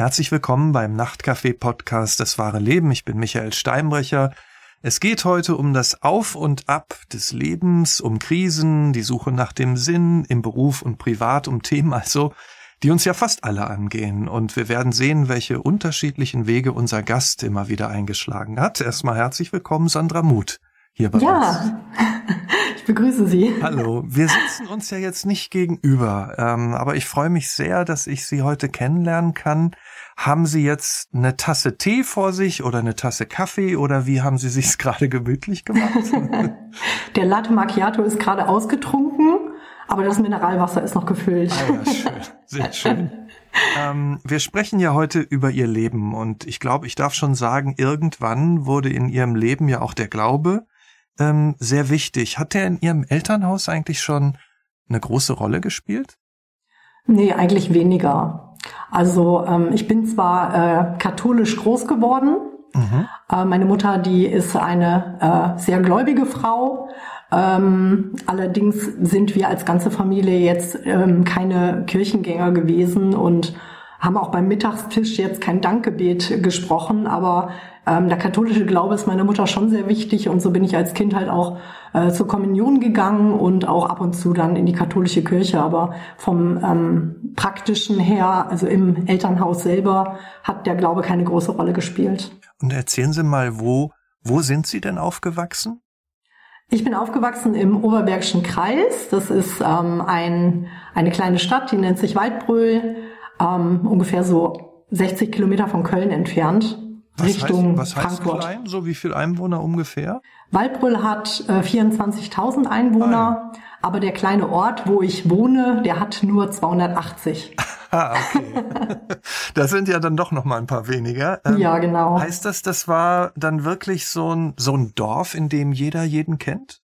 Herzlich willkommen beim Nachtcafé-Podcast Das wahre Leben. Ich bin Michael Steinbrecher. Es geht heute um das Auf und Ab des Lebens, um Krisen, die Suche nach dem Sinn im Beruf und privat, um Themen also, die uns ja fast alle angehen. Und wir werden sehen, welche unterschiedlichen Wege unser Gast immer wieder eingeschlagen hat. Erstmal herzlich willkommen, Sandra Muth, hier bei ja. uns. Ja, ich begrüße Sie. Hallo, wir sitzen uns ja jetzt nicht gegenüber, ähm, aber ich freue mich sehr, dass ich Sie heute kennenlernen kann. Haben Sie jetzt eine Tasse Tee vor sich oder eine Tasse Kaffee oder wie haben Sie sich's gerade gemütlich gemacht? Der Latte Macchiato ist gerade ausgetrunken, aber das Mineralwasser ist noch gefüllt. Ah ja, schön, sehr schön. Ähm, wir sprechen ja heute über Ihr Leben und ich glaube, ich darf schon sagen, irgendwann wurde in Ihrem Leben ja auch der Glaube ähm, sehr wichtig. Hat der in Ihrem Elternhaus eigentlich schon eine große Rolle gespielt? Nee, eigentlich weniger. Also ähm, ich bin zwar äh, katholisch groß geworden. Mhm. Äh, meine Mutter, die ist eine äh, sehr gläubige Frau. Ähm, allerdings sind wir als ganze Familie jetzt ähm, keine Kirchengänger gewesen und haben auch beim Mittagstisch jetzt kein Dankgebet gesprochen, aber ähm, der katholische Glaube ist meiner Mutter schon sehr wichtig und so bin ich als Kind halt auch äh, zur Kommunion gegangen und auch ab und zu dann in die katholische Kirche. Aber vom ähm, praktischen her, also im Elternhaus selber, hat der Glaube keine große Rolle gespielt. Und erzählen Sie mal, wo, wo sind Sie denn aufgewachsen? Ich bin aufgewachsen im Oberbergischen Kreis. Das ist ähm, ein, eine kleine Stadt, die nennt sich Waldbröl, ähm, ungefähr so 60 Kilometer von Köln entfernt. Was Richtung heißt, was heißt Frankfurt. klein? So wie viel Einwohner ungefähr? Waldbrüll hat äh, 24.000 Einwohner, Ah, aber der kleine Ort, wo ich wohne, der hat nur 280. Ah, okay. das sind ja dann doch noch mal ein paar weniger. Ähm, ja, genau. Heißt das, das war dann wirklich so ein, so ein Dorf, in dem jeder jeden kennt?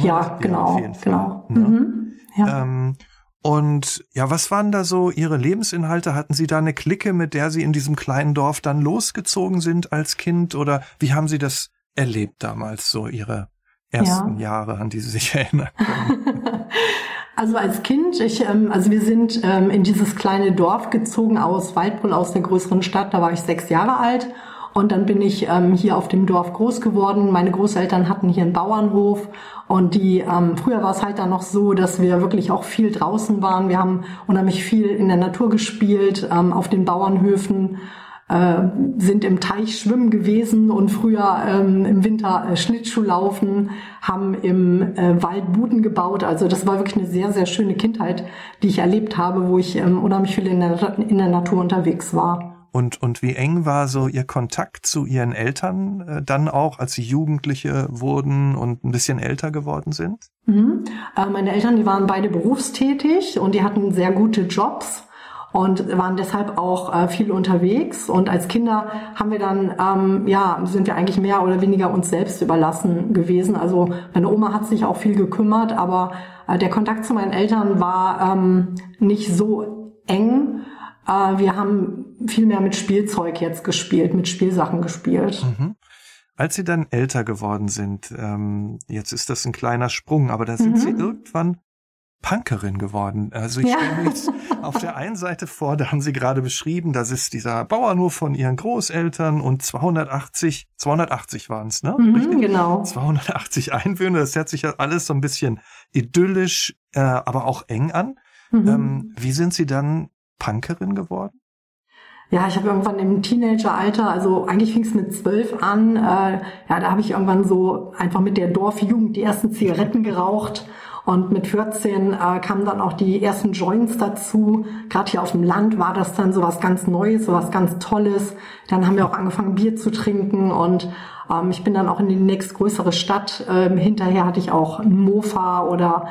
Ja, genau, auf jeden Fall, genau. ne? Mhm. Ja. Ähm, und ja, was waren da so Ihre Lebensinhalte? Hatten Sie da eine Clique, mit der Sie in diesem kleinen Dorf dann losgezogen sind als Kind? Oder wie haben Sie das erlebt damals, so Ihre ersten Jahre, an die Sie sich erinnern können? Also als Kind, ich, ähm, also wir sind ähm, in dieses kleine Dorf gezogen aus Waldbrüll, aus der größeren Stadt. Da war ich sechs Jahre alt. Und dann bin ich ähm, hier auf dem Dorf groß geworden. Meine Großeltern hatten hier einen Bauernhof und die ähm, früher war es halt dann noch so, dass wir wirklich auch viel draußen waren. Wir haben unheimlich viel in der Natur gespielt, ähm, auf den Bauernhöfen äh, sind im Teich schwimmen gewesen und früher ähm, im Winter äh, Schlittschuh laufen, haben im äh, Wald Buden gebaut. Also das war wirklich eine sehr, sehr schöne Kindheit, die ich erlebt habe, wo ich ähm, unheimlich viel in der, in der Natur unterwegs war. Und, und wie eng war so Ihr Kontakt zu Ihren Eltern äh, dann auch, als Sie Jugendliche wurden und ein bisschen älter geworden sind? Mhm. Äh, meine Eltern, die waren beide berufstätig und die hatten sehr gute Jobs und waren deshalb auch äh, viel unterwegs. Und als Kinder haben wir dann, ähm, ja, sind wir eigentlich mehr oder weniger uns selbst überlassen gewesen. Also meine Oma hat sich auch viel gekümmert, aber äh, der Kontakt zu meinen Eltern war ähm, nicht so eng. Äh, wir haben viel mehr mit Spielzeug jetzt gespielt, mit Spielsachen gespielt. Mhm. Als Sie dann älter geworden sind, ähm, jetzt ist das ein kleiner Sprung, aber da sind Mhm. Sie irgendwann Punkerin geworden. Also ich Ja. stelle mir jetzt auf der einen Seite vor, da haben Sie gerade beschrieben, das ist dieser Bauernhof von Ihren Großeltern und 280, 280 waren es, ne? Mhm, genau. 280 Einwohner, das hört sich ja alles so ein bisschen idyllisch, äh, aber auch eng an. Mhm. Ähm, wie sind Sie dann Punkerin geworden? Ja, ich habe irgendwann im Teenageralter, also eigentlich fing es mit zwölf an, äh, ja, da habe ich irgendwann so einfach mit der Dorfjugend die ersten Zigaretten geraucht und mit 14 äh, kamen dann auch die ersten Joints dazu. Gerade hier auf dem Land war das dann so was ganz Neues, so was ganz Tolles. Dann haben wir auch angefangen, Bier zu trinken und ähm, ich bin dann auch in die nächstgrößere Stadt. Ähm, hinterher hatte ich auch ein Mofa oder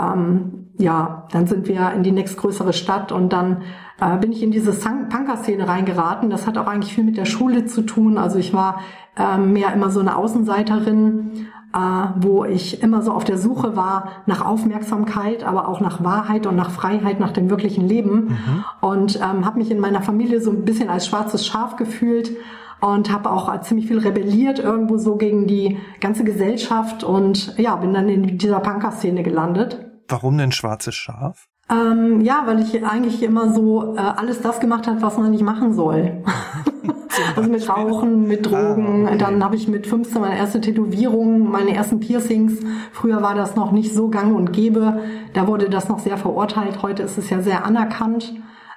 ähm, ja, dann sind wir in die nächstgrößere Stadt und dann äh, bin ich in diese Punker-Szene reingeraten. Das hat auch eigentlich viel mit der Schule zu tun. Also ich war ähm, mehr immer so eine Außenseiterin, wo ich immer so auf der Suche war nach Aufmerksamkeit, aber auch nach Wahrheit und nach Freiheit, nach dem wirklichen Leben. Und ähm, habe mich in meiner Familie so ein bisschen als schwarzes Schaf gefühlt und habe auch ziemlich viel rebelliert irgendwo so gegen die ganze Gesellschaft und ja, bin dann in dieser Punker-Szene gelandet. Warum denn schwarzes Schaf? Ähm, ja, weil ich eigentlich immer so äh, alles das gemacht habe, was man nicht machen soll. also mit Rauchen, mit Drogen. Ah, okay. Dann habe ich mit 15 meine erste Tätowierung, meine ersten Piercings. Früher war das noch nicht so gang und gäbe. Da wurde das noch sehr verurteilt. Heute ist es ja sehr anerkannt.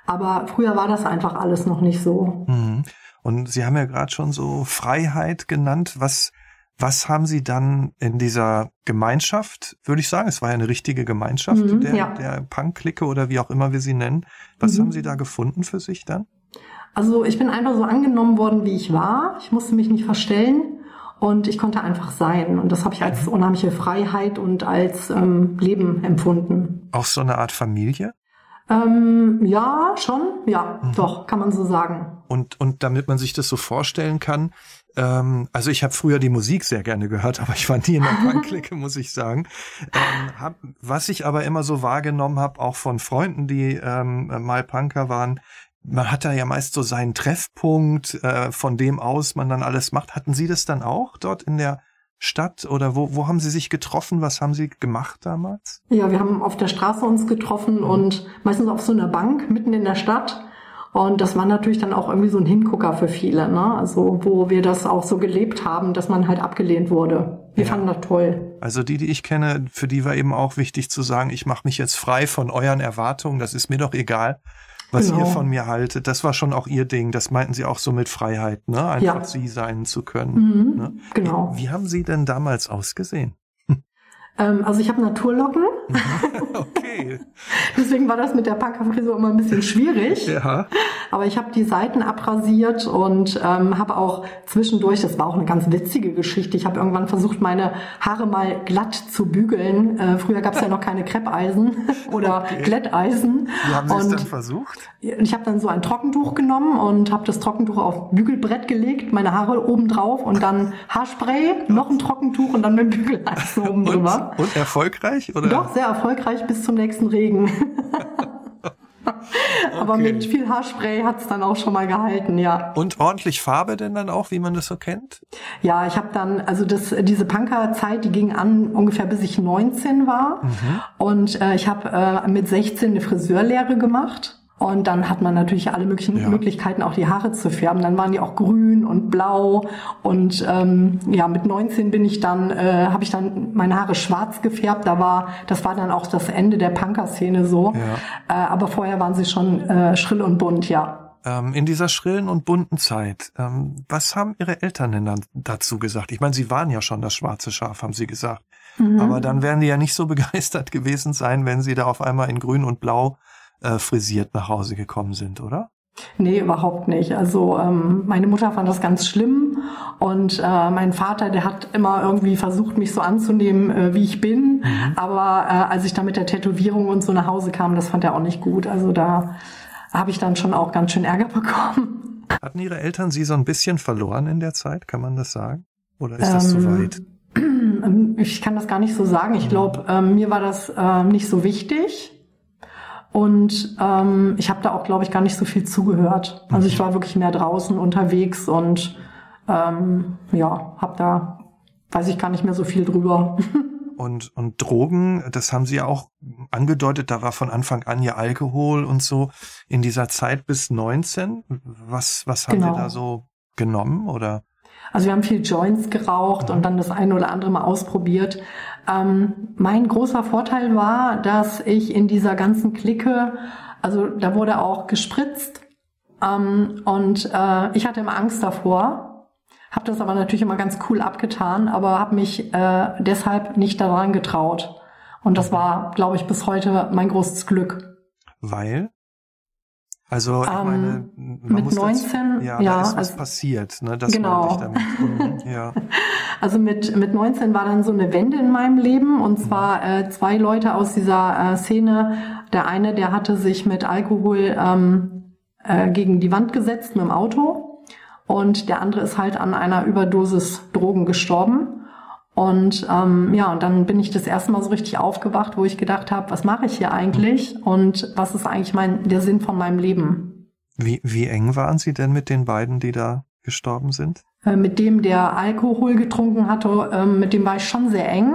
Aber früher war das einfach alles noch nicht so. Mhm. Und Sie haben ja gerade schon so Freiheit genannt. Was was haben Sie dann in dieser Gemeinschaft, würde ich sagen, es war ja eine richtige Gemeinschaft mhm, der, ja. der Punk-Clique oder wie auch immer wir sie nennen. Was mhm. haben Sie da gefunden für sich dann? Also ich bin einfach so angenommen worden, wie ich war. Ich musste mich nicht verstellen und ich konnte einfach sein. Und das habe ich als mhm. unheimliche Freiheit und als ähm, Leben empfunden. Auch so eine Art Familie? Ähm, ja, schon. Ja, mhm. doch, kann man so sagen. Und, und damit man sich das so vorstellen kann, ähm, also ich habe früher die Musik sehr gerne gehört, aber ich war nie in der Punk-Clique, muss ich sagen. Ähm, hab, was ich aber immer so wahrgenommen habe, auch von Freunden, die ähm, mal Punker waren, man hat da ja meist so seinen Treffpunkt, äh, von dem aus man dann alles macht. Hatten Sie das dann auch dort in der Stadt oder wo, wo haben Sie sich getroffen? Was haben Sie gemacht damals? Ja, wir haben auf der Straße uns getroffen und meistens auf so einer Bank mitten in der Stadt. Und das war natürlich dann auch irgendwie so ein Hingucker für viele, ne? Also wo wir das auch so gelebt haben, dass man halt abgelehnt wurde. Wir ja. fanden das toll. Also die, die ich kenne, für die war eben auch wichtig zu sagen, ich mache mich jetzt frei von euren Erwartungen, das ist mir doch egal, was genau. ihr von mir haltet. Das war schon auch ihr Ding. Das meinten sie auch so mit Freiheit, ne? Einfach ja. sie sein zu können. Mhm, ne? Genau. Wie, wie haben sie denn damals ausgesehen? Ähm, also ich habe Naturlocken. okay. Deswegen war das mit der Punkerfrisur immer ein bisschen schwierig. ja. Aber ich habe die Seiten abrasiert und ähm, habe auch zwischendurch, das war auch eine ganz witzige Geschichte, ich habe irgendwann versucht, meine Haare mal glatt zu bügeln. Äh, früher gab es ja noch keine Kreppeisen oder okay. Glätteisen. Wie haben Sie es dann versucht? Ich habe dann so ein Trockentuch genommen und habe das Trockentuch auf Bügelbrett gelegt, meine Haare oben drauf und dann Haarspray, noch ein Trockentuch und dann mit Bügeleisen oben drüber. Und erfolgreich? Oder? Doch, sehr erfolgreich bis zum nächsten Regen. Aber okay. mit viel Haarspray hat's dann auch schon mal gehalten, ja. Und ordentlich Farbe denn dann auch, wie man das so kennt? Ja, ich habe dann, also das, diese Punkerzeit, die ging an ungefähr bis ich 19 war. Mhm. Und äh, ich habe äh, mit 16 eine Friseurlehre gemacht. Und dann hat man natürlich alle möglichen ja. Möglichkeiten, auch die Haare zu färben. Dann waren die auch grün und blau. Und ähm, ja, mit 19 bin ich dann, äh, habe ich dann meine Haare schwarz gefärbt. Da war, das war dann auch das Ende der Punker-Szene so. Ja. Äh, aber vorher waren sie schon äh, schrill und bunt, ja. Ähm, in dieser schrillen und bunten Zeit, ähm, was haben Ihre Eltern denn dann dazu gesagt? Ich meine, Sie waren ja schon das schwarze Schaf, haben Sie gesagt. Mhm. Aber dann werden die ja nicht so begeistert gewesen sein, wenn Sie da auf einmal in grün und blau äh, frisiert nach Hause gekommen sind, oder? Nee, überhaupt nicht. Also ähm, meine Mutter fand das ganz schlimm und äh, mein Vater, der hat immer irgendwie versucht, mich so anzunehmen, äh, wie ich bin. Mhm. Aber äh, als ich dann mit der Tätowierung und so nach Hause kam, das fand er auch nicht gut. Also da habe ich dann schon auch ganz schön Ärger bekommen. Hatten Ihre Eltern Sie so ein bisschen verloren in der Zeit? Kann man das sagen? Oder ist das ähm, zu weit? Ich kann das gar nicht so sagen. Ich glaube, ähm, mir war das äh, nicht so wichtig. Und ähm, ich habe da auch, glaube ich, gar nicht so viel zugehört. Also ich war wirklich mehr draußen unterwegs und ähm, ja, habe da, weiß ich gar nicht mehr so viel drüber. Und, und Drogen, das haben Sie ja auch angedeutet, da war von Anfang an ja Alkohol und so in dieser Zeit bis 19. Was, was haben genau. Sie da so genommen oder? Also wir haben viel Joints geraucht und dann das eine oder andere mal ausprobiert. Ähm, mein großer Vorteil war, dass ich in dieser ganzen Clique, also da wurde auch gespritzt ähm, und äh, ich hatte immer Angst davor, habe das aber natürlich immer ganz cool abgetan, aber habe mich äh, deshalb nicht daran getraut. Und das war, glaube ich, bis heute mein großes Glück. Weil? Also ich ähm, meine, man mit muss 19, das, ja, ja, da ist was also, passiert, ne? Das genau. ich damit. Mhm, ja. Also mit mit 19 war dann so eine Wende in meinem Leben und zwar mhm. äh, zwei Leute aus dieser äh, Szene. Der eine, der hatte sich mit Alkohol ähm, äh, gegen die Wand gesetzt mit dem Auto und der andere ist halt an einer Überdosis Drogen gestorben. Und ähm, ja, und dann bin ich das erste Mal so richtig aufgewacht, wo ich gedacht habe, was mache ich hier eigentlich und was ist eigentlich mein der Sinn von meinem Leben? Wie, wie eng waren Sie denn mit den beiden, die da gestorben sind? Äh, mit dem, der Alkohol getrunken hatte, ähm, mit dem war ich schon sehr eng.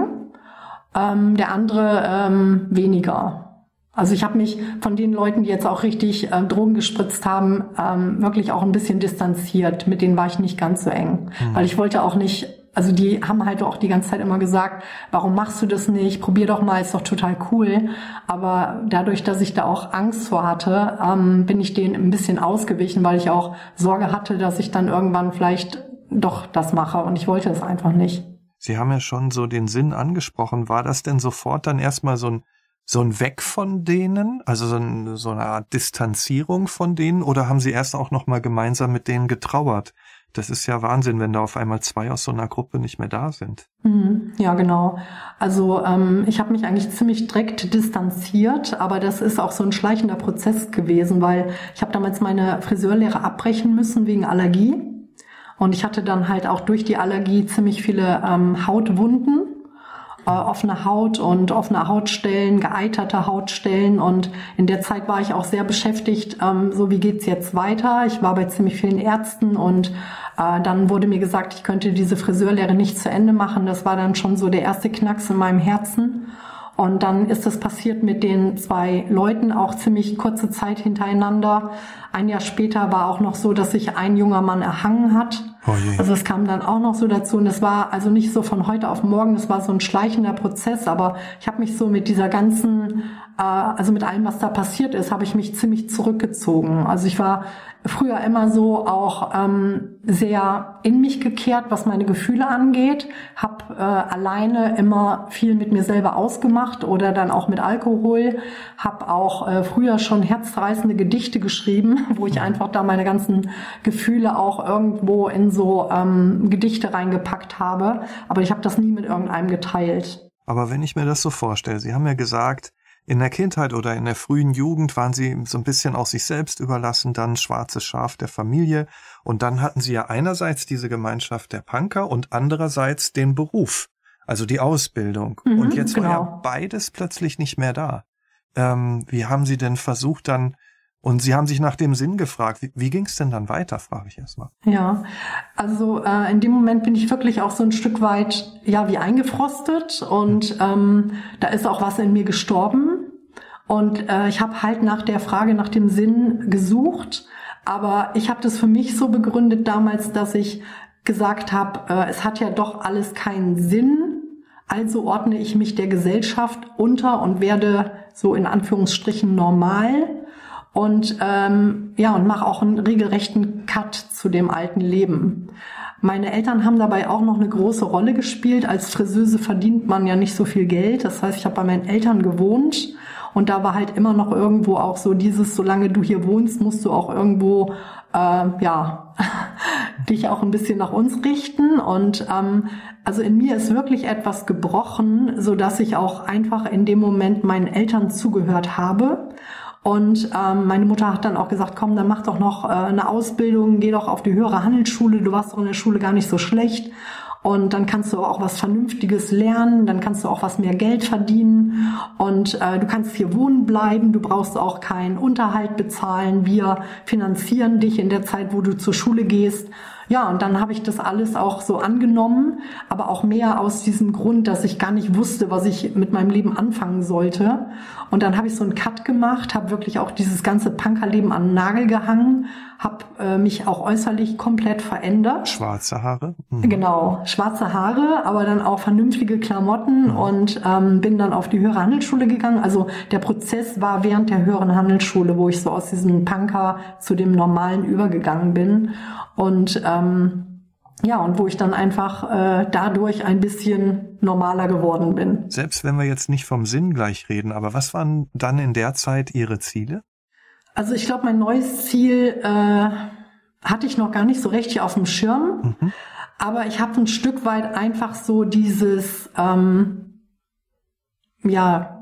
Ähm, der andere ähm, weniger. Also ich habe mich von den Leuten, die jetzt auch richtig äh, Drogen gespritzt haben, ähm, wirklich auch ein bisschen distanziert. Mit denen war ich nicht ganz so eng, mhm. weil ich wollte auch nicht. Also die haben halt auch die ganze Zeit immer gesagt, warum machst du das nicht? Probier doch mal, ist doch total cool. Aber dadurch, dass ich da auch Angst vor hatte, ähm, bin ich denen ein bisschen ausgewichen, weil ich auch Sorge hatte, dass ich dann irgendwann vielleicht doch das mache und ich wollte es einfach nicht. Sie haben ja schon so den Sinn angesprochen. War das denn sofort dann erstmal so ein so ein Weg von denen, also so, ein, so eine Art Distanzierung von denen, oder haben Sie erst auch noch mal gemeinsam mit denen getrauert? Das ist ja Wahnsinn, wenn da auf einmal zwei aus so einer Gruppe nicht mehr da sind. Mhm. Ja, genau. Also ähm, ich habe mich eigentlich ziemlich direkt distanziert, aber das ist auch so ein schleichender Prozess gewesen, weil ich habe damals meine Friseurlehre abbrechen müssen wegen Allergie. Und ich hatte dann halt auch durch die Allergie ziemlich viele ähm, Hautwunden äh, offene Haut und offene Hautstellen, geeiterte Hautstellen. Und in der Zeit war ich auch sehr beschäftigt, ähm, so wie geht's jetzt weiter. Ich war bei ziemlich vielen Ärzten und äh, dann wurde mir gesagt, ich könnte diese Friseurlehre nicht zu Ende machen. Das war dann schon so der erste Knacks in meinem Herzen. Und dann ist es passiert mit den zwei Leuten auch ziemlich kurze Zeit hintereinander. Ein Jahr später war auch noch so, dass sich ein junger Mann erhangen hat. Oh also es kam dann auch noch so dazu und es war also nicht so von heute auf morgen, es war so ein schleichender Prozess, aber ich habe mich so mit dieser ganzen, äh, also mit allem, was da passiert ist, habe ich mich ziemlich zurückgezogen. Also ich war früher immer so auch ähm, sehr in mich gekehrt, was meine Gefühle angeht, habe äh, alleine immer viel mit mir selber ausgemacht oder dann auch mit Alkohol, habe auch äh, früher schon herzreißende Gedichte geschrieben, wo ich einfach da meine ganzen Gefühle auch irgendwo in so ähm, Gedichte reingepackt habe, aber ich habe das nie mit irgendeinem geteilt. Aber wenn ich mir das so vorstelle, Sie haben ja gesagt, in der Kindheit oder in der frühen Jugend waren sie so ein bisschen auch sich selbst überlassen, dann schwarzes Schaf der Familie und dann hatten sie ja einerseits diese Gemeinschaft der Punker und andererseits den Beruf, also die Ausbildung. Mhm, und jetzt genau. war ja genau. beides plötzlich nicht mehr da. Ähm, wie haben Sie denn versucht dann und Sie haben sich nach dem Sinn gefragt. Wie, wie ging es denn dann weiter, frage ich erstmal. Ja, also äh, in dem Moment bin ich wirklich auch so ein Stück weit, ja, wie eingefrostet und hm. ähm, da ist auch was in mir gestorben. Und äh, ich habe halt nach der Frage nach dem Sinn gesucht, aber ich habe das für mich so begründet damals, dass ich gesagt habe, äh, es hat ja doch alles keinen Sinn. Also ordne ich mich der Gesellschaft unter und werde so in Anführungsstrichen normal und ähm, ja und mache auch einen regelrechten Cut zu dem alten Leben. Meine Eltern haben dabei auch noch eine große Rolle gespielt. Als Friseuse verdient man ja nicht so viel Geld. Das heißt, ich habe bei meinen Eltern gewohnt und da war halt immer noch irgendwo auch so dieses, solange du hier wohnst, musst du auch irgendwo äh, ja dich auch ein bisschen nach uns richten. Und ähm, also in mir ist wirklich etwas gebrochen, so dass ich auch einfach in dem Moment meinen Eltern zugehört habe und ähm, meine Mutter hat dann auch gesagt, komm, dann mach doch noch äh, eine Ausbildung, geh doch auf die höhere Handelsschule, du warst doch in der Schule gar nicht so schlecht. Und dann kannst du auch was Vernünftiges lernen, dann kannst du auch was mehr Geld verdienen. Und äh, du kannst hier wohnen bleiben, du brauchst auch keinen Unterhalt bezahlen, wir finanzieren dich in der Zeit, wo du zur Schule gehst ja, und dann habe ich das alles auch so angenommen, aber auch mehr aus diesem Grund, dass ich gar nicht wusste, was ich mit meinem Leben anfangen sollte. Und dann habe ich so einen Cut gemacht, habe wirklich auch dieses ganze Punkerleben an den Nagel gehangen, habe äh, mich auch äußerlich komplett verändert. Schwarze Haare? Mhm. Genau, schwarze Haare, aber dann auch vernünftige Klamotten mhm. und ähm, bin dann auf die höhere Handelsschule gegangen. Also der Prozess war während der höheren Handelsschule, wo ich so aus diesem Punker zu dem Normalen übergegangen bin. Und ähm, ja, und wo ich dann einfach äh, dadurch ein bisschen normaler geworden bin. Selbst wenn wir jetzt nicht vom Sinn gleich reden, aber was waren dann in der Zeit Ihre Ziele? Also ich glaube, mein neues Ziel äh, hatte ich noch gar nicht so richtig auf dem Schirm, mhm. aber ich habe ein Stück weit einfach so dieses, ähm, ja,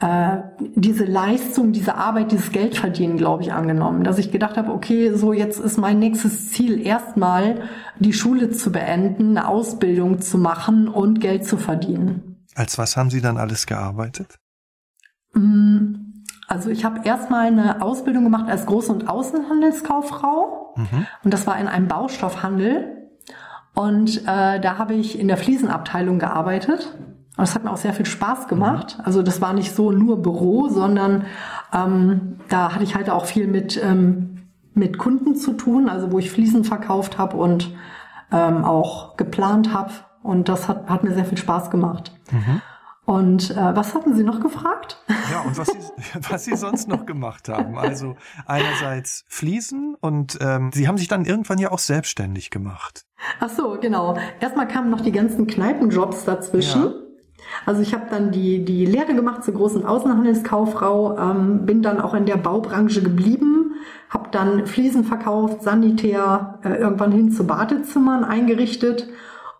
äh, diese Leistung, diese Arbeit, dieses Geld verdienen, glaube ich, angenommen. Dass ich gedacht habe, okay, so jetzt ist mein nächstes Ziel erstmal die Schule zu beenden, eine Ausbildung zu machen und Geld zu verdienen. Als was haben Sie dann alles gearbeitet? Mm, also ich habe erstmal eine Ausbildung gemacht als Groß- und Außenhandelskauffrau mhm. und das war in einem Baustoffhandel und äh, da habe ich in der Fliesenabteilung gearbeitet Und das hat mir auch sehr viel Spaß gemacht. Also das war nicht so nur Büro, sondern ähm, da hatte ich halt auch viel mit, ähm, mit Kunden zu tun, also wo ich Fliesen verkauft habe und ähm, auch geplant habe. Und das hat, hat mir sehr viel Spaß gemacht. Mhm. Und äh, was hatten Sie noch gefragt? Ja, und was Sie, was Sie sonst noch gemacht haben. Also einerseits Fliesen und ähm, Sie haben sich dann irgendwann ja auch selbstständig gemacht. Ach so, genau. Erstmal kamen noch die ganzen Kneipenjobs dazwischen. Ja. Also ich habe dann die, die Lehre gemacht zur großen Außenhandelskauffrau, ähm, bin dann auch in der Baubranche geblieben, habe dann Fliesen verkauft, Sanitär, äh, irgendwann hin zu Badezimmern eingerichtet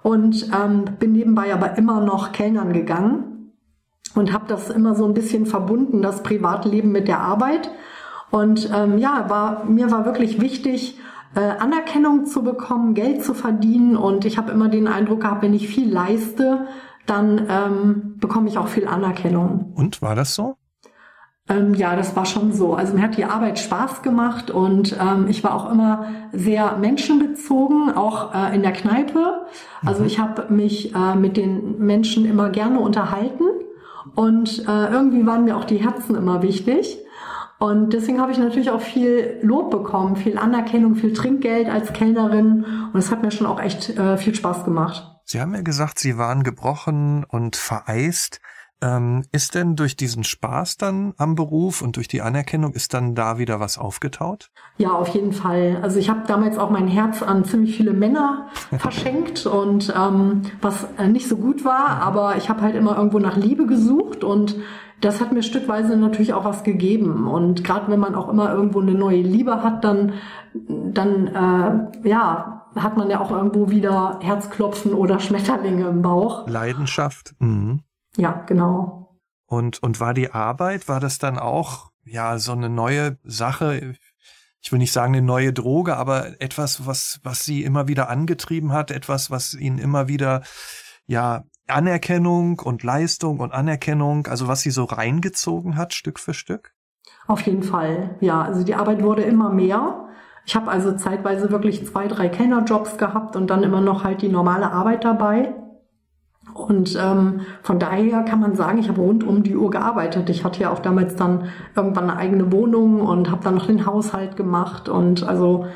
und ähm, bin nebenbei aber immer noch Kellnern gegangen und habe das immer so ein bisschen verbunden, das Privatleben mit der Arbeit. Und ähm, ja, war, mir war wirklich wichtig, äh, Anerkennung zu bekommen, Geld zu verdienen. Und ich habe immer den Eindruck gehabt, wenn ich viel leiste, dann ähm, bekomme ich auch viel Anerkennung. Und war das so? Ähm, ja, das war schon so. Also mir hat die Arbeit Spaß gemacht und ähm, ich war auch immer sehr menschenbezogen, auch äh, in der Kneipe. Also mhm. ich habe mich äh, mit den Menschen immer gerne unterhalten und äh, irgendwie waren mir auch die Herzen immer wichtig. Und deswegen habe ich natürlich auch viel Lob bekommen, viel Anerkennung, viel Trinkgeld als Kellnerin. Und es hat mir schon auch echt äh, viel Spaß gemacht. Sie haben ja gesagt, Sie waren gebrochen und vereist. Ähm, ist denn durch diesen Spaß dann am Beruf und durch die Anerkennung, ist dann da wieder was aufgetaut? Ja, auf jeden Fall. Also ich habe damals auch mein Herz an ziemlich viele Männer verschenkt und ähm, was nicht so gut war, aber ich habe halt immer irgendwo nach Liebe gesucht und das hat mir stückweise natürlich auch was gegeben. Und gerade wenn man auch immer irgendwo eine neue Liebe hat, dann, dann äh, ja, hat man ja auch irgendwo wieder Herzklopfen oder Schmetterlinge im Bauch. Leidenschaft. Mhm. Ja, genau. Und, und war die Arbeit, war das dann auch, ja, so eine neue Sache? Ich will nicht sagen eine neue Droge, aber etwas, was, was sie immer wieder angetrieben hat, etwas, was ihnen immer wieder, ja, Anerkennung und Leistung und Anerkennung, also was sie so reingezogen hat, Stück für Stück? Auf jeden Fall, ja. Also die Arbeit wurde immer mehr. Ich habe also zeitweise wirklich zwei, drei Kennerjobs gehabt und dann immer noch halt die normale Arbeit dabei. Und ähm, von daher kann man sagen, ich habe rund um die Uhr gearbeitet. Ich hatte ja auch damals dann irgendwann eine eigene Wohnung und habe dann noch den Haushalt gemacht. Und also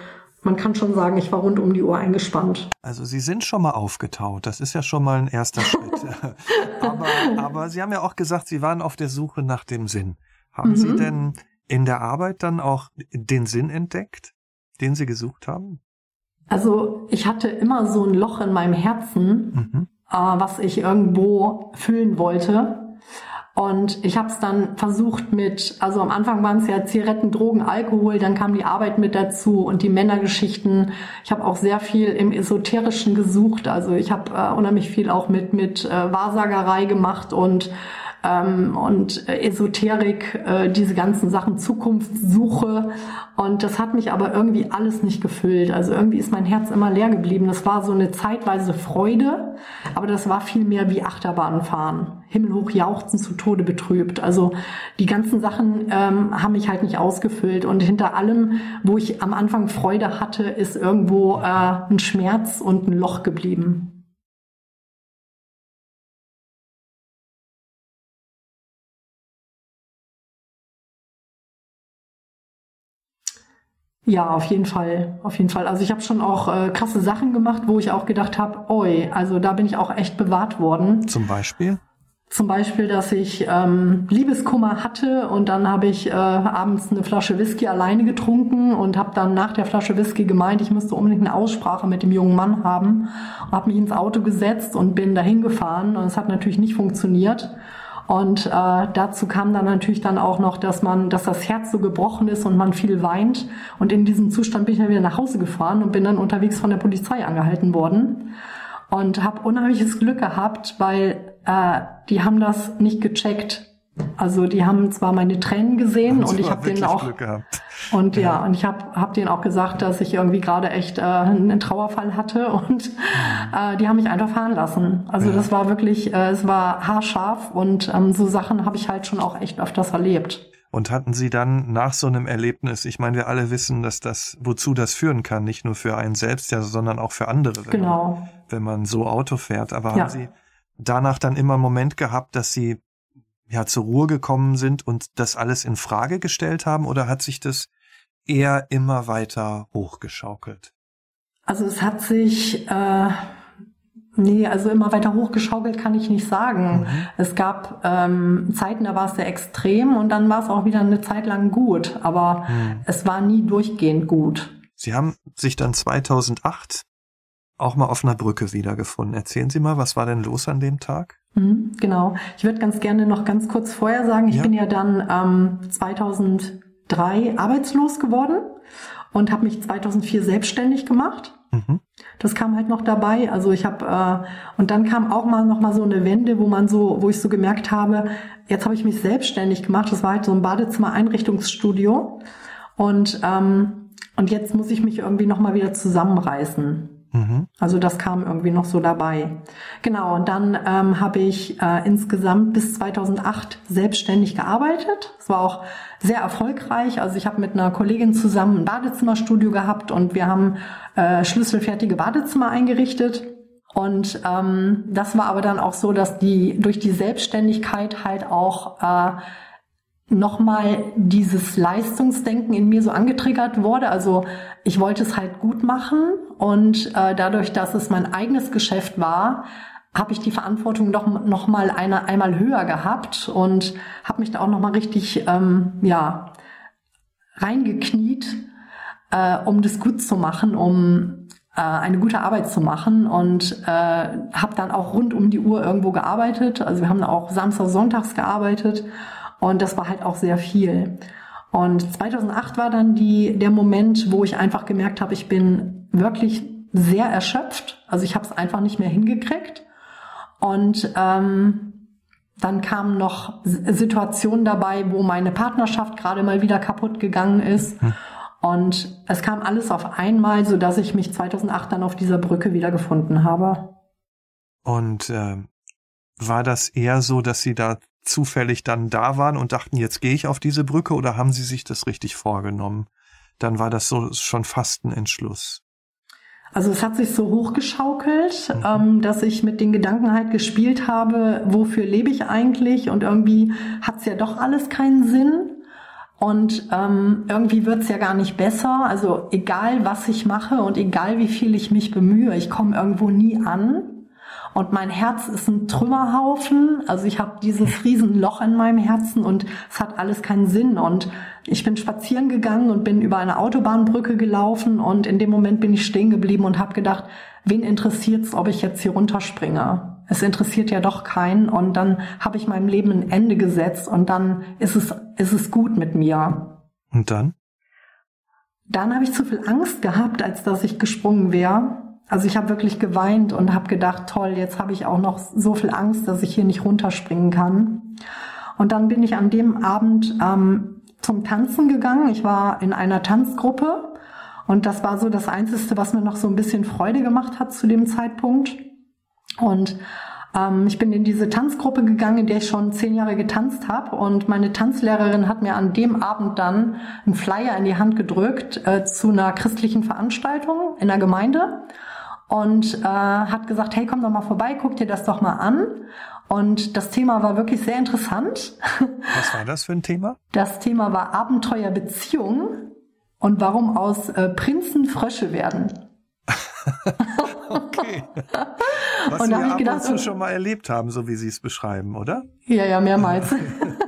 man kann schon sagen, ich war rund um die Uhr eingespannt. Also Sie sind schon mal aufgetaut. Das ist ja schon mal ein erster Schritt. aber, aber Sie haben ja auch gesagt, Sie waren auf der Suche nach dem Sinn. Haben mhm. Sie denn in der Arbeit dann auch den Sinn entdeckt, den Sie gesucht haben? Also ich hatte immer so ein Loch in meinem Herzen. Mhm äh, was ich irgendwo füllen wollte. Und ich habe es dann versucht mit, also am Anfang waren es ja Zigaretten, Drogen, Alkohol, dann kam die Arbeit mit dazu und die Männergeschichten. Ich habe auch sehr viel im Esoterischen gesucht. Also ich habe äh, unheimlich viel auch mit mit äh, Wahrsagerei gemacht und ähm, und Esoterik, äh, diese ganzen Sachen, Zukunftssuche. Und das hat mich aber irgendwie alles nicht gefüllt. Also irgendwie ist mein Herz immer leer geblieben. Das war so eine zeitweise Freude, aber das war viel mehr wie Achterbahnfahren. Himmelhoch jauchzen, zu Tode betrübt. Also die ganzen Sachen ähm, haben mich halt nicht ausgefüllt. Und hinter allem, wo ich am Anfang Freude hatte, ist irgendwo äh, ein Schmerz und ein Loch geblieben. Ja, auf jeden Fall, auf jeden Fall. Also ich habe schon auch äh, krasse Sachen gemacht, wo ich auch gedacht habe, oi, also da bin ich auch echt bewahrt worden. Zum Beispiel? Zum Beispiel, dass ich ähm, Liebeskummer hatte und dann habe ich äh, abends eine Flasche Whisky alleine getrunken und habe dann nach der Flasche Whisky gemeint, ich müsste unbedingt eine Aussprache mit dem jungen Mann haben und habe mich ins Auto gesetzt und bin dahin gefahren und es hat natürlich nicht funktioniert. Und äh, dazu kam dann natürlich dann auch noch, dass man, dass das Herz so gebrochen ist und man viel weint. Und in diesem Zustand bin ich dann wieder nach Hause gefahren und bin dann unterwegs von der Polizei angehalten worden. Und habe unheimliches Glück gehabt, weil äh, die haben das nicht gecheckt. Also die haben zwar meine Tränen gesehen und ich habe denen auch und ja, ja und ich habe hab denen auch gesagt, dass ich irgendwie gerade echt äh, einen Trauerfall hatte und mhm. äh, die haben mich einfach fahren lassen. Also ja. das war wirklich, äh, es war haarscharf und ähm, so Sachen habe ich halt schon auch echt öfters erlebt. Und hatten Sie dann nach so einem Erlebnis, ich meine, wir alle wissen, dass das, wozu das führen kann, nicht nur für einen selbst, ja, sondern auch für andere, wenn, genau. man, wenn man so Auto fährt. Aber ja. haben Sie danach dann immer einen Moment gehabt, dass Sie ja zur Ruhe gekommen sind und das alles in Frage gestellt haben oder hat sich das eher immer weiter hochgeschaukelt? Also es hat sich äh, nee, also immer weiter hochgeschaukelt kann ich nicht sagen. Mhm. Es gab ähm, Zeiten, da war es sehr extrem und dann war es auch wieder eine Zeit lang gut, aber mhm. es war nie durchgehend gut. Sie haben sich dann 2008 auch mal auf einer Brücke wiedergefunden. Erzählen Sie mal, was war denn los an dem Tag? Mhm, genau. Ich würde ganz gerne noch ganz kurz vorher sagen, ich ja. bin ja dann ähm, 2003 arbeitslos geworden und habe mich 2004 selbstständig gemacht. Mhm. Das kam halt noch dabei. Also ich habe äh, und dann kam auch mal noch mal so eine Wende, wo man so, wo ich so gemerkt habe, jetzt habe ich mich selbstständig gemacht. Das war halt so ein Badezimmer-Einrichtungsstudio und ähm, und jetzt muss ich mich irgendwie noch mal wieder zusammenreißen. Mhm. Also das kam irgendwie noch so dabei. Genau, und dann ähm, habe ich äh, insgesamt bis 2008 selbstständig gearbeitet. Es war auch sehr erfolgreich. Also ich habe mit einer Kollegin zusammen ein Badezimmerstudio gehabt und wir haben äh, schlüsselfertige Badezimmer eingerichtet. Und ähm, das war aber dann auch so, dass die durch die Selbstständigkeit halt auch äh, nochmal dieses Leistungsdenken in mir so angetriggert wurde. Also ich wollte es halt gut machen und äh, dadurch, dass es mein eigenes Geschäft war, habe ich die Verantwortung doch noch einmal höher gehabt und habe mich da auch noch mal richtig ähm, ja reingekniet, äh, um das gut zu machen, um äh, eine gute Arbeit zu machen und äh, habe dann auch rund um die Uhr irgendwo gearbeitet. Also wir haben auch Samstag, Sonntags gearbeitet und das war halt auch sehr viel. Und 2008 war dann die, der Moment, wo ich einfach gemerkt habe, ich bin wirklich sehr erschöpft. Also ich habe es einfach nicht mehr hingekriegt. Und ähm, dann kamen noch Situationen dabei, wo meine Partnerschaft gerade mal wieder kaputt gegangen ist. Hm. Und es kam alles auf einmal, so dass ich mich 2008 dann auf dieser Brücke wiedergefunden habe. Und äh, war das eher so, dass Sie da zufällig dann da waren und dachten, jetzt gehe ich auf diese Brücke oder haben Sie sich das richtig vorgenommen? Dann war das so schon fast ein Entschluss. Also es hat sich so hochgeschaukelt, mhm. ähm, dass ich mit den Gedanken halt gespielt habe, wofür lebe ich eigentlich? Und irgendwie hat's ja doch alles keinen Sinn. Und ähm, irgendwie wird's ja gar nicht besser. Also egal, was ich mache und egal, wie viel ich mich bemühe, ich komme irgendwo nie an. Und mein Herz ist ein Trümmerhaufen. Also ich habe dieses Riesenloch in meinem Herzen und es hat alles keinen Sinn. Und ich bin spazieren gegangen und bin über eine Autobahnbrücke gelaufen und in dem Moment bin ich stehen geblieben und habe gedacht, wen interessiert's, ob ich jetzt hier runterspringe? Es interessiert ja doch keinen und dann habe ich meinem Leben ein Ende gesetzt und dann ist es ist es gut mit mir. Und dann? Dann habe ich zu viel Angst gehabt, als dass ich gesprungen wäre also ich habe wirklich geweint und habe gedacht, toll, jetzt habe ich auch noch so viel Angst, dass ich hier nicht runterspringen kann. Und dann bin ich an dem Abend ähm, zum Tanzen gegangen. Ich war in einer Tanzgruppe und das war so das Einzige, was mir noch so ein bisschen Freude gemacht hat zu dem Zeitpunkt. Und ähm, ich bin in diese Tanzgruppe gegangen, in der ich schon zehn Jahre getanzt habe. Und meine Tanzlehrerin hat mir an dem Abend dann einen Flyer in die Hand gedrückt äh, zu einer christlichen Veranstaltung in der Gemeinde und äh, hat gesagt, hey, komm doch mal vorbei, guck dir das doch mal an. Und das Thema war wirklich sehr interessant. Was war das für ein Thema? Das Thema war Abenteuerbeziehung und warum aus äh, Prinzen Frösche werden. okay. Was und Sie ab gedacht, und zu schon mal erlebt haben, so wie Sie es beschreiben, oder? Ja, ja, mehrmals.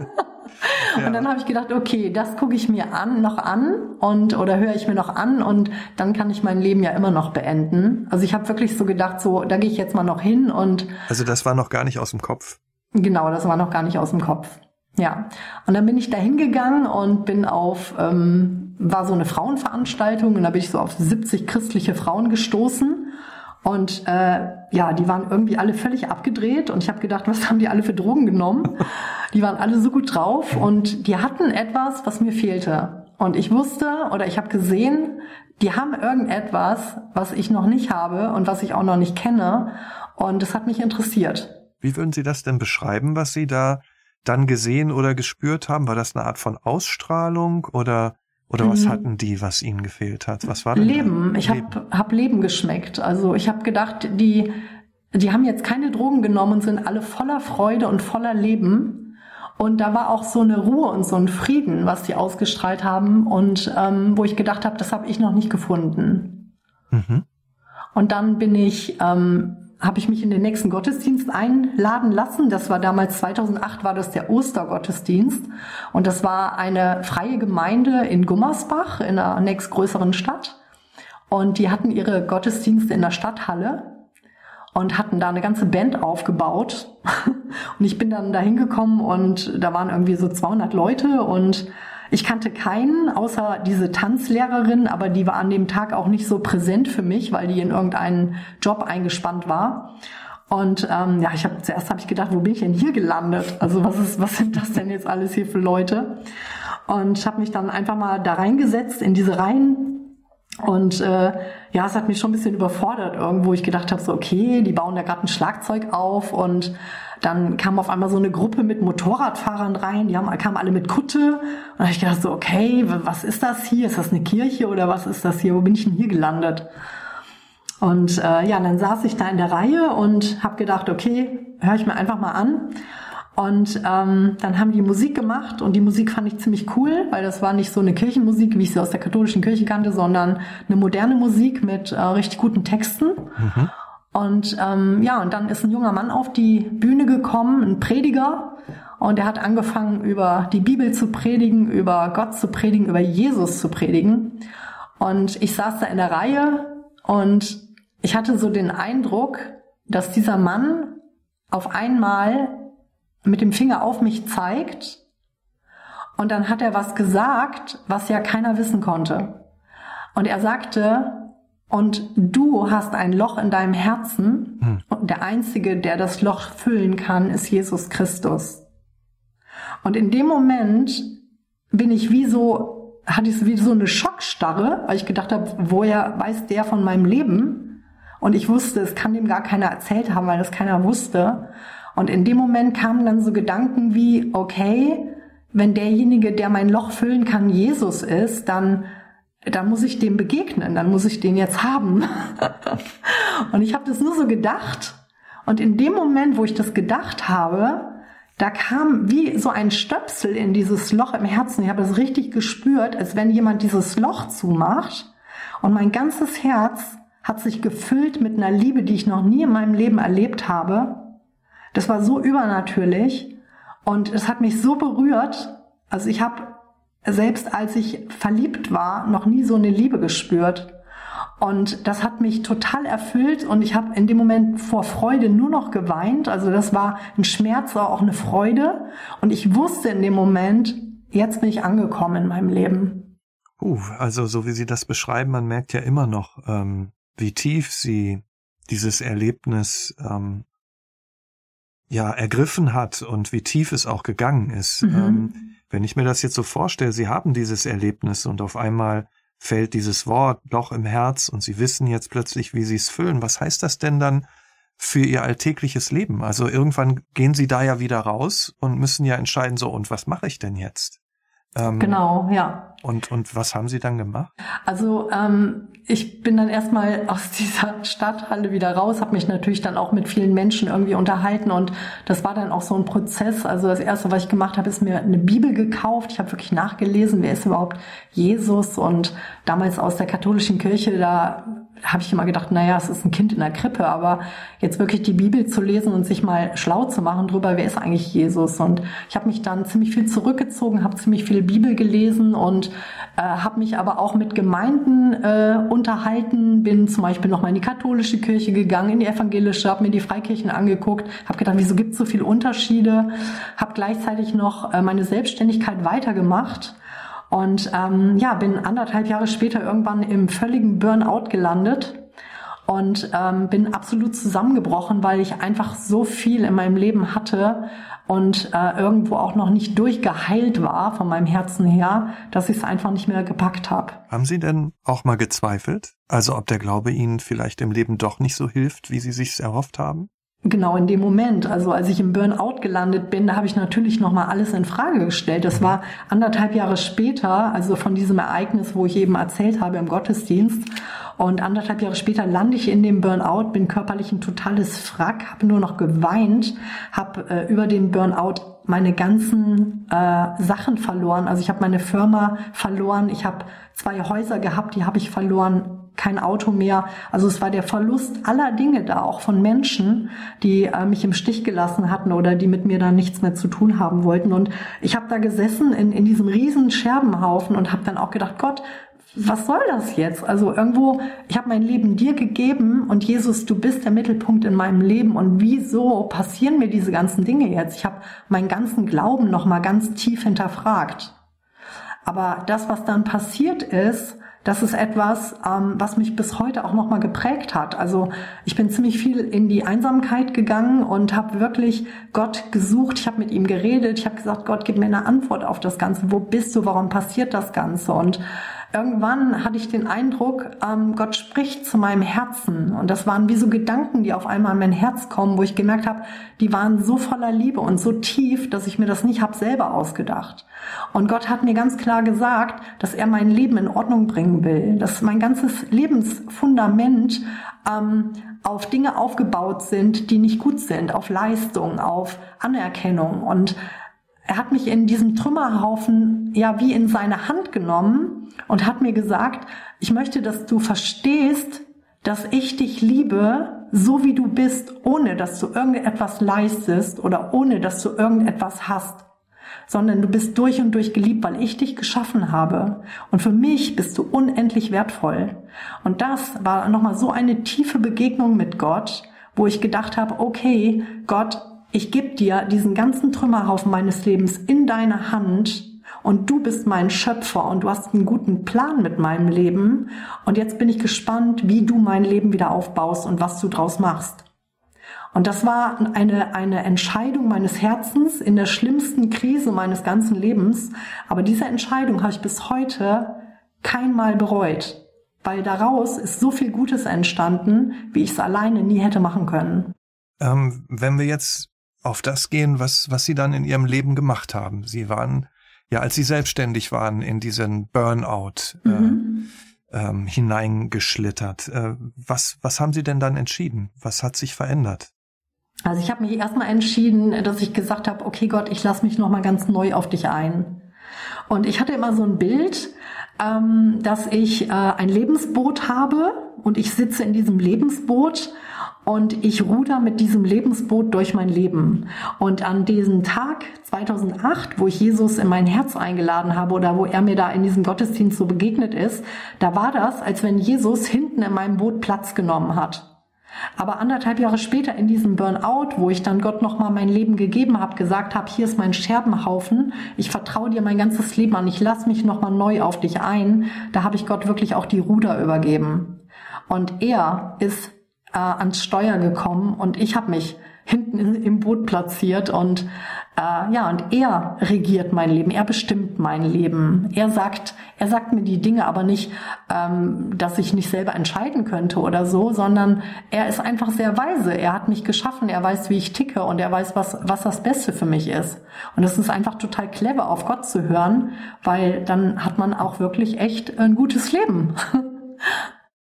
Und dann habe ich gedacht, okay, das gucke ich mir an, noch an und oder höre ich mir noch an und dann kann ich mein Leben ja immer noch beenden. Also ich habe wirklich so gedacht, so da gehe ich jetzt mal noch hin und Also das war noch gar nicht aus dem Kopf. Genau, das war noch gar nicht aus dem Kopf. Ja. Und dann bin ich da hingegangen und bin auf ähm, war so eine Frauenveranstaltung und da bin ich so auf 70 christliche Frauen gestoßen und äh, ja, die waren irgendwie alle völlig abgedreht und ich habe gedacht, was haben die alle für Drogen genommen? Die waren alle so gut drauf und die hatten etwas, was mir fehlte. Und ich wusste oder ich habe gesehen, die haben irgendetwas, was ich noch nicht habe und was ich auch noch nicht kenne. Und es hat mich interessiert. Wie würden Sie das denn beschreiben, was Sie da dann gesehen oder gespürt haben? War das eine Art von Ausstrahlung oder oder was mhm. hatten die, was ihnen gefehlt hat? Was war denn Leben. Da? Ich habe hab Leben geschmeckt. Also ich habe gedacht, die die haben jetzt keine Drogen genommen und sind alle voller Freude und voller Leben. Und da war auch so eine Ruhe und so ein Frieden, was die ausgestrahlt haben und ähm, wo ich gedacht habe, das habe ich noch nicht gefunden. Mhm. Und dann bin ich, ähm, habe ich mich in den nächsten Gottesdienst einladen lassen. Das war damals 2008 war das der Ostergottesdienst und das war eine freie Gemeinde in Gummersbach in einer nächstgrößeren Stadt und die hatten ihre Gottesdienste in der Stadthalle und hatten da eine ganze Band aufgebaut. und ich bin dann da hingekommen und da waren irgendwie so 200 Leute und ich kannte keinen, außer diese Tanzlehrerin, aber die war an dem Tag auch nicht so präsent für mich, weil die in irgendeinen Job eingespannt war. Und ähm, ja, ich habe zuerst habe ich gedacht, wo bin ich denn hier gelandet? Also was ist, was sind das denn jetzt alles hier für Leute? Und ich habe mich dann einfach mal da reingesetzt in diese Reihen und äh, ja, es hat mich schon ein bisschen überfordert irgendwo. Ich gedacht habe so, okay, die bauen da gerade ein Schlagzeug auf und dann kam auf einmal so eine Gruppe mit Motorradfahrern rein, die haben, kamen alle mit Kutte. Und da habe ich gedacht so, okay, was ist das hier? Ist das eine Kirche oder was ist das hier? Wo bin ich denn hier gelandet? Und äh, ja, dann saß ich da in der Reihe und habe gedacht, okay, höre ich mir einfach mal an. Und ähm, dann haben die Musik gemacht und die Musik fand ich ziemlich cool, weil das war nicht so eine Kirchenmusik, wie ich sie aus der katholischen Kirche kannte, sondern eine moderne Musik mit äh, richtig guten Texten. Mhm. Und ähm, ja, und dann ist ein junger Mann auf die Bühne gekommen, ein Prediger, und er hat angefangen, über die Bibel zu predigen, über Gott zu predigen, über Jesus zu predigen. Und ich saß da in der Reihe und ich hatte so den Eindruck, dass dieser Mann auf einmal mit dem Finger auf mich zeigt und dann hat er was gesagt, was ja keiner wissen konnte. Und er sagte, und du hast ein Loch in deinem Herzen hm. und der Einzige, der das Loch füllen kann, ist Jesus Christus. Und in dem Moment bin ich wie so, hatte ich wie so eine Schockstarre, weil ich gedacht habe, woher weiß der von meinem Leben? Und ich wusste, es kann dem gar keiner erzählt haben, weil das keiner wusste. Und in dem Moment kamen dann so Gedanken wie, okay, wenn derjenige, der mein Loch füllen kann, Jesus ist, dann, dann muss ich dem begegnen, dann muss ich den jetzt haben. und ich habe das nur so gedacht. Und in dem Moment, wo ich das gedacht habe, da kam wie so ein Stöpsel in dieses Loch im Herzen. Ich habe das richtig gespürt, als wenn jemand dieses Loch zumacht. Und mein ganzes Herz hat sich gefüllt mit einer Liebe, die ich noch nie in meinem Leben erlebt habe. Das war so übernatürlich und es hat mich so berührt. Also ich habe selbst als ich verliebt war, noch nie so eine Liebe gespürt. Und das hat mich total erfüllt und ich habe in dem Moment vor Freude nur noch geweint. Also das war ein Schmerz, war auch eine Freude. Und ich wusste in dem Moment, jetzt bin ich angekommen in meinem Leben. Uh, also so wie Sie das beschreiben, man merkt ja immer noch, ähm, wie tief Sie dieses Erlebnis ähm, ja ergriffen hat und wie tief es auch gegangen ist. Mhm. Ähm, wenn ich mir das jetzt so vorstelle, Sie haben dieses Erlebnis und auf einmal fällt dieses Wort Loch im Herz und Sie wissen jetzt plötzlich, wie Sie es füllen. Was heißt das denn dann für Ihr alltägliches Leben? Also irgendwann gehen Sie da ja wieder raus und müssen ja entscheiden, so und was mache ich denn jetzt? Ähm, genau, ja. Und, und was haben Sie dann gemacht? Also ähm, ich bin dann erstmal aus dieser Stadthalle wieder raus, habe mich natürlich dann auch mit vielen Menschen irgendwie unterhalten und das war dann auch so ein Prozess. Also das Erste, was ich gemacht habe, ist mir eine Bibel gekauft. Ich habe wirklich nachgelesen, wer ist überhaupt Jesus und damals aus der katholischen Kirche, da habe ich immer gedacht, naja, es ist ein Kind in der Krippe, aber jetzt wirklich die Bibel zu lesen und sich mal schlau zu machen drüber, wer ist eigentlich Jesus? Und ich habe mich dann ziemlich viel zurückgezogen, habe ziemlich viel Bibel gelesen und äh, habe mich aber auch mit Gemeinden äh, unterhalten, bin zum Beispiel noch mal in die katholische Kirche gegangen, in die evangelische, habe mir die Freikirchen angeguckt, habe gedacht, wieso gibt es so viele Unterschiede, habe gleichzeitig noch äh, meine Selbstständigkeit weitergemacht und ähm, ja, bin anderthalb Jahre später irgendwann im völligen Burnout gelandet und ähm, bin absolut zusammengebrochen, weil ich einfach so viel in meinem Leben hatte und äh, irgendwo auch noch nicht durchgeheilt war von meinem Herzen her, dass ich es einfach nicht mehr gepackt habe. Haben Sie denn auch mal gezweifelt? Also ob der Glaube Ihnen vielleicht im Leben doch nicht so hilft, wie Sie sich erhofft haben? Genau in dem Moment, also als ich im Burnout gelandet bin, da habe ich natürlich noch mal alles in Frage gestellt. Das war anderthalb Jahre später, also von diesem Ereignis, wo ich eben erzählt habe im Gottesdienst. Und anderthalb Jahre später lande ich in dem Burnout, bin körperlich ein totales Frack, habe nur noch geweint, habe äh, über den Burnout meine ganzen äh, Sachen verloren. Also ich habe meine Firma verloren, ich habe zwei Häuser gehabt, die habe ich verloren, kein Auto mehr. Also es war der Verlust aller Dinge da, auch von Menschen, die äh, mich im Stich gelassen hatten oder die mit mir dann nichts mehr zu tun haben wollten. Und ich habe da gesessen in, in diesem riesen Scherbenhaufen und habe dann auch gedacht, Gott, was soll das jetzt? Also irgendwo, ich habe mein Leben dir gegeben und Jesus, du bist der Mittelpunkt in meinem Leben und wieso passieren mir diese ganzen Dinge jetzt? Ich habe meinen ganzen Glauben noch mal ganz tief hinterfragt. Aber das, was dann passiert ist, das ist etwas, ähm, was mich bis heute auch nochmal geprägt hat. Also ich bin ziemlich viel in die Einsamkeit gegangen und habe wirklich Gott gesucht. Ich habe mit ihm geredet. Ich habe gesagt, Gott, gib mir eine Antwort auf das Ganze. Wo bist du? Warum passiert das Ganze? Und irgendwann hatte ich den Eindruck, ähm, Gott spricht zu meinem Herzen. Und das waren wie so Gedanken, die auf einmal in mein Herz kommen, wo ich gemerkt habe, die waren so voller Liebe und so tief, dass ich mir das nicht hab selber ausgedacht. Und Gott hat mir ganz klar gesagt, dass er mein Leben in Ordnung bringen will, dass mein ganzes Lebensfundament ähm, auf Dinge aufgebaut sind, die nicht gut sind, auf Leistung, auf Anerkennung. Und er hat mich in diesem Trümmerhaufen ja wie in seine Hand genommen und hat mir gesagt, ich möchte, dass du verstehst, dass ich dich liebe, so wie du bist, ohne dass du irgendetwas leistest oder ohne dass du irgendetwas hast, sondern du bist durch und durch geliebt, weil ich dich geschaffen habe. Und für mich bist du unendlich wertvoll. Und das war nochmal so eine tiefe Begegnung mit Gott, wo ich gedacht habe, okay, Gott, ich gebe dir diesen ganzen Trümmerhaufen meines Lebens in deine Hand und du bist mein Schöpfer und du hast einen guten Plan mit meinem Leben und jetzt bin ich gespannt, wie du mein Leben wieder aufbaust und was du draus machst. Und das war eine, eine Entscheidung meines Herzens in der schlimmsten Krise meines ganzen Lebens. Aber diese Entscheidung habe ich bis heute keinmal bereut, weil daraus ist so viel Gutes entstanden, wie ich es alleine nie hätte machen können. Ähm, wenn wir jetzt auf das gehen, was, was Sie dann in Ihrem Leben gemacht haben. Sie waren, ja, als Sie selbstständig waren, in diesen Burnout äh, mhm. äh, ähm, hineingeschlittert. Äh, was, was haben Sie denn dann entschieden? Was hat sich verändert? Also ich habe mich erstmal entschieden, dass ich gesagt habe, okay Gott, ich lasse mich nochmal ganz neu auf dich ein. Und ich hatte immer so ein Bild, ähm, dass ich äh, ein Lebensboot habe und ich sitze in diesem Lebensboot und ich ruder mit diesem Lebensboot durch mein Leben. Und an diesem Tag 2008, wo ich Jesus in mein Herz eingeladen habe oder wo er mir da in diesem Gottesdienst so begegnet ist, da war das, als wenn Jesus hinten in meinem Boot Platz genommen hat. Aber anderthalb Jahre später in diesem Burnout, wo ich dann Gott nochmal mein Leben gegeben habe, gesagt habe, hier ist mein Scherbenhaufen, ich vertraue dir mein ganzes Leben an, ich lass mich nochmal neu auf dich ein, da habe ich Gott wirklich auch die Ruder übergeben. Und er ist äh, ans Steuer gekommen und ich habe mich hinten in, im Boot platziert und äh, ja und er regiert mein Leben, er bestimmt mein Leben. Er sagt, er sagt mir die Dinge, aber nicht, ähm, dass ich nicht selber entscheiden könnte oder so, sondern er ist einfach sehr weise. Er hat mich geschaffen, er weiß, wie ich ticke und er weiß, was was das Beste für mich ist. Und es ist einfach total clever, auf Gott zu hören, weil dann hat man auch wirklich echt ein gutes Leben.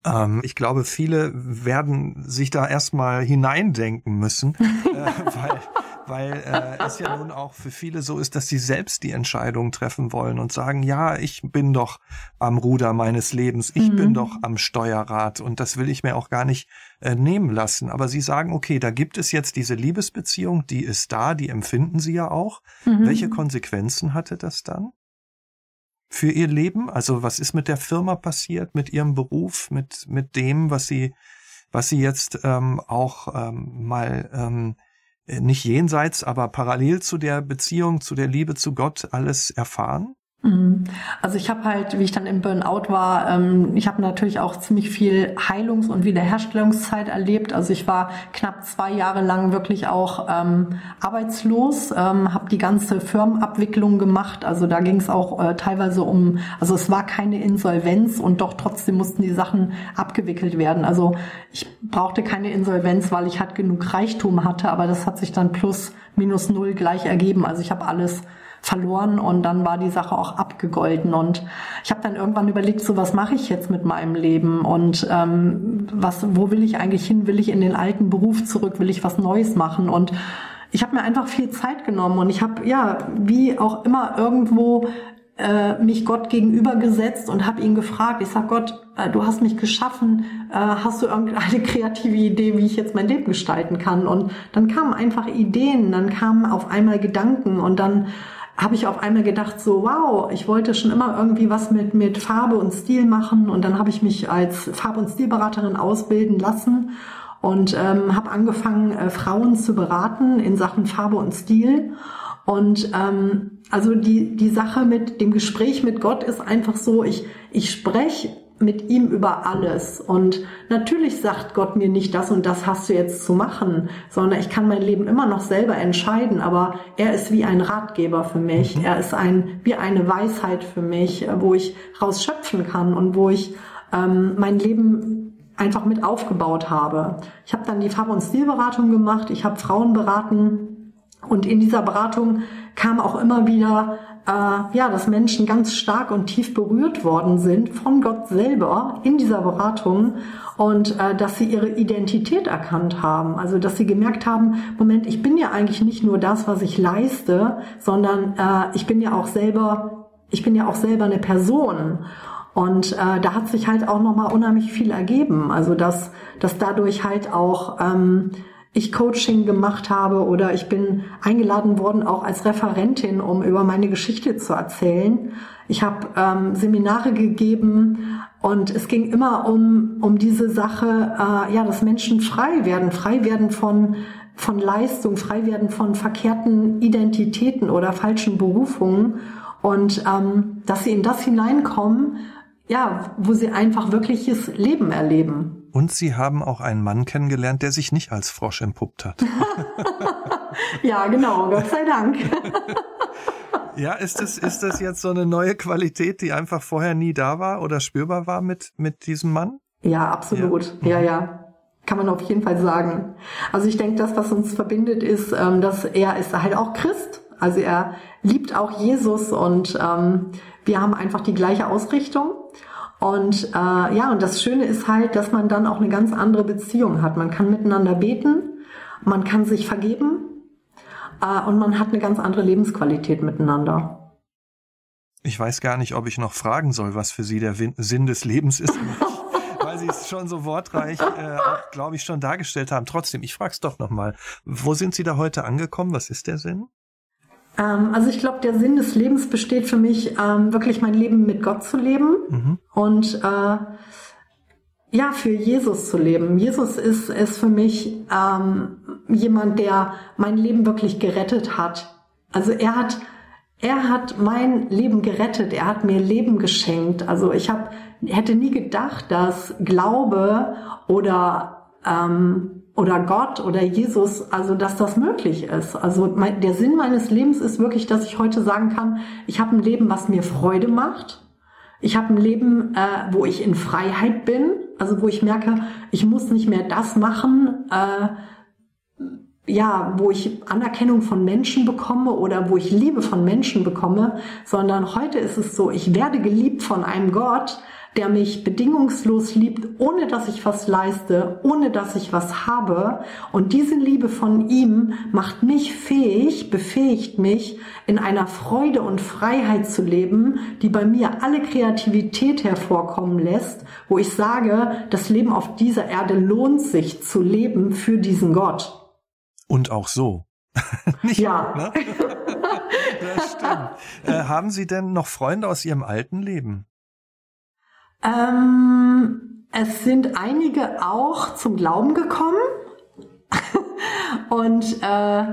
Ähm, ich glaube, viele werden sich da erstmal hineindenken müssen, äh, weil, weil äh, es ja nun auch für viele so ist, dass sie selbst die Entscheidung treffen wollen und sagen, ja, ich bin doch am Ruder meines Lebens, ich mhm. bin doch am Steuerrad und das will ich mir auch gar nicht äh, nehmen lassen. Aber sie sagen, okay, da gibt es jetzt diese Liebesbeziehung, die ist da, die empfinden sie ja auch. Mhm. Welche Konsequenzen hatte das dann? Für ihr Leben? Also was ist mit der Firma passiert, mit ihrem Beruf, mit, mit dem, was sie, was sie jetzt ähm, auch ähm, mal ähm, nicht jenseits, aber parallel zu der Beziehung, zu der Liebe zu Gott alles erfahren? Mhm. Also ich habe halt, wie ich dann im Burnout war, ähm, ich habe natürlich auch ziemlich viel Heilungs- und Wiederherstellungszeit erlebt. Also ich war knapp zwei Jahre lang wirklich auch ähm, arbeitslos, ähm, habe die ganze Firmenabwicklung gemacht. Also da ging es auch äh, teilweise um, also es war keine Insolvenz und doch trotzdem mussten die Sachen abgewickelt werden. Also ich brauchte keine Insolvenz, weil ich halt genug Reichtum hatte, aber das hat sich dann plus minus null gleich ergeben. Also ich habe alles verloren und dann war die Sache auch abgegolten und ich habe dann irgendwann überlegt, so was mache ich jetzt mit meinem Leben und ähm, was, wo will ich eigentlich hin? Will ich in den alten Beruf zurück? Will ich was Neues machen? Und ich habe mir einfach viel Zeit genommen und ich habe ja wie auch immer irgendwo äh, mich Gott gegenübergesetzt und habe ihn gefragt. Ich sag Gott, äh, du hast mich geschaffen, äh, hast du irgendeine kreative Idee, wie ich jetzt mein Leben gestalten kann? Und dann kamen einfach Ideen, dann kamen auf einmal Gedanken und dann habe ich auf einmal gedacht, so wow, ich wollte schon immer irgendwie was mit, mit Farbe und Stil machen und dann habe ich mich als Farb- und Stilberaterin ausbilden lassen und ähm, habe angefangen, äh, Frauen zu beraten in Sachen Farbe und Stil. Und ähm, also die, die Sache mit dem Gespräch mit Gott ist einfach so, ich, ich spreche mit ihm über alles. Und natürlich sagt Gott mir nicht, das und das hast du jetzt zu machen, sondern ich kann mein Leben immer noch selber entscheiden. Aber er ist wie ein Ratgeber für mich. Mhm. Er ist ein, wie eine Weisheit für mich, wo ich rausschöpfen kann und wo ich ähm, mein Leben einfach mit aufgebaut habe. Ich habe dann die Farbe- und Stilberatung gemacht, ich habe Frauen beraten und in dieser Beratung kam auch immer wieder, äh, ja, dass Menschen ganz stark und tief berührt worden sind von Gott selber in dieser Beratung und äh, dass sie ihre Identität erkannt haben. Also dass sie gemerkt haben, Moment, ich bin ja eigentlich nicht nur das, was ich leiste, sondern äh, ich bin ja auch selber, ich bin ja auch selber eine Person. Und äh, da hat sich halt auch nochmal unheimlich viel ergeben. Also dass, dass dadurch halt auch ähm, ich Coaching gemacht habe oder ich bin eingeladen worden, auch als Referentin, um über meine Geschichte zu erzählen. Ich habe ähm, Seminare gegeben und es ging immer um, um diese Sache, äh, ja, dass Menschen frei werden, frei werden von von Leistung, frei werden von verkehrten Identitäten oder falschen Berufungen und ähm, dass sie in das hineinkommen, ja, wo sie einfach wirkliches Leben erleben. Und Sie haben auch einen Mann kennengelernt, der sich nicht als Frosch entpuppt hat. ja, genau, Gott sei Dank. ja, ist das, ist das jetzt so eine neue Qualität, die einfach vorher nie da war oder spürbar war mit, mit diesem Mann? Ja, absolut. Ja, ja. ja. Kann man auf jeden Fall sagen. Also ich denke, das, was uns verbindet, ist, ähm, dass er ist halt auch Christ. Also er liebt auch Jesus und ähm, wir haben einfach die gleiche Ausrichtung. Und äh, ja, und das Schöne ist halt, dass man dann auch eine ganz andere Beziehung hat. Man kann miteinander beten, man kann sich vergeben äh, und man hat eine ganz andere Lebensqualität miteinander. Ich weiß gar nicht, ob ich noch fragen soll, was für Sie der Sinn des Lebens ist. weil Sie es schon so wortreich, äh, glaube ich, schon dargestellt haben. Trotzdem, ich frage es doch nochmal. Wo sind Sie da heute angekommen? Was ist der Sinn? Ähm, also ich glaube, der Sinn des Lebens besteht für mich, ähm, wirklich mein Leben mit Gott zu leben mhm. und äh, ja, für Jesus zu leben. Jesus ist, ist für mich ähm, jemand, der mein Leben wirklich gerettet hat. Also er hat, er hat mein Leben gerettet. Er hat mir Leben geschenkt. Also ich habe, hätte nie gedacht, dass Glaube oder ähm, oder Gott oder Jesus, also dass das möglich ist. Also mein, der Sinn meines Lebens ist wirklich, dass ich heute sagen kann, ich habe ein Leben, was mir Freude macht. Ich habe ein Leben, äh, wo ich in Freiheit bin, also wo ich merke, ich muss nicht mehr das machen, äh, ja, wo ich Anerkennung von Menschen bekomme oder wo ich Liebe von Menschen bekomme, sondern heute ist es so, ich werde geliebt von einem Gott, der mich bedingungslos liebt, ohne dass ich was leiste, ohne dass ich was habe. Und diese Liebe von ihm macht mich fähig, befähigt mich, in einer Freude und Freiheit zu leben, die bei mir alle Kreativität hervorkommen lässt, wo ich sage, das Leben auf dieser Erde lohnt sich zu leben für diesen Gott. Und auch so. Nicht, ja. Ne? das stimmt. Äh, haben Sie denn noch Freunde aus Ihrem alten Leben? Ähm, es sind einige auch zum Glauben gekommen. Und äh,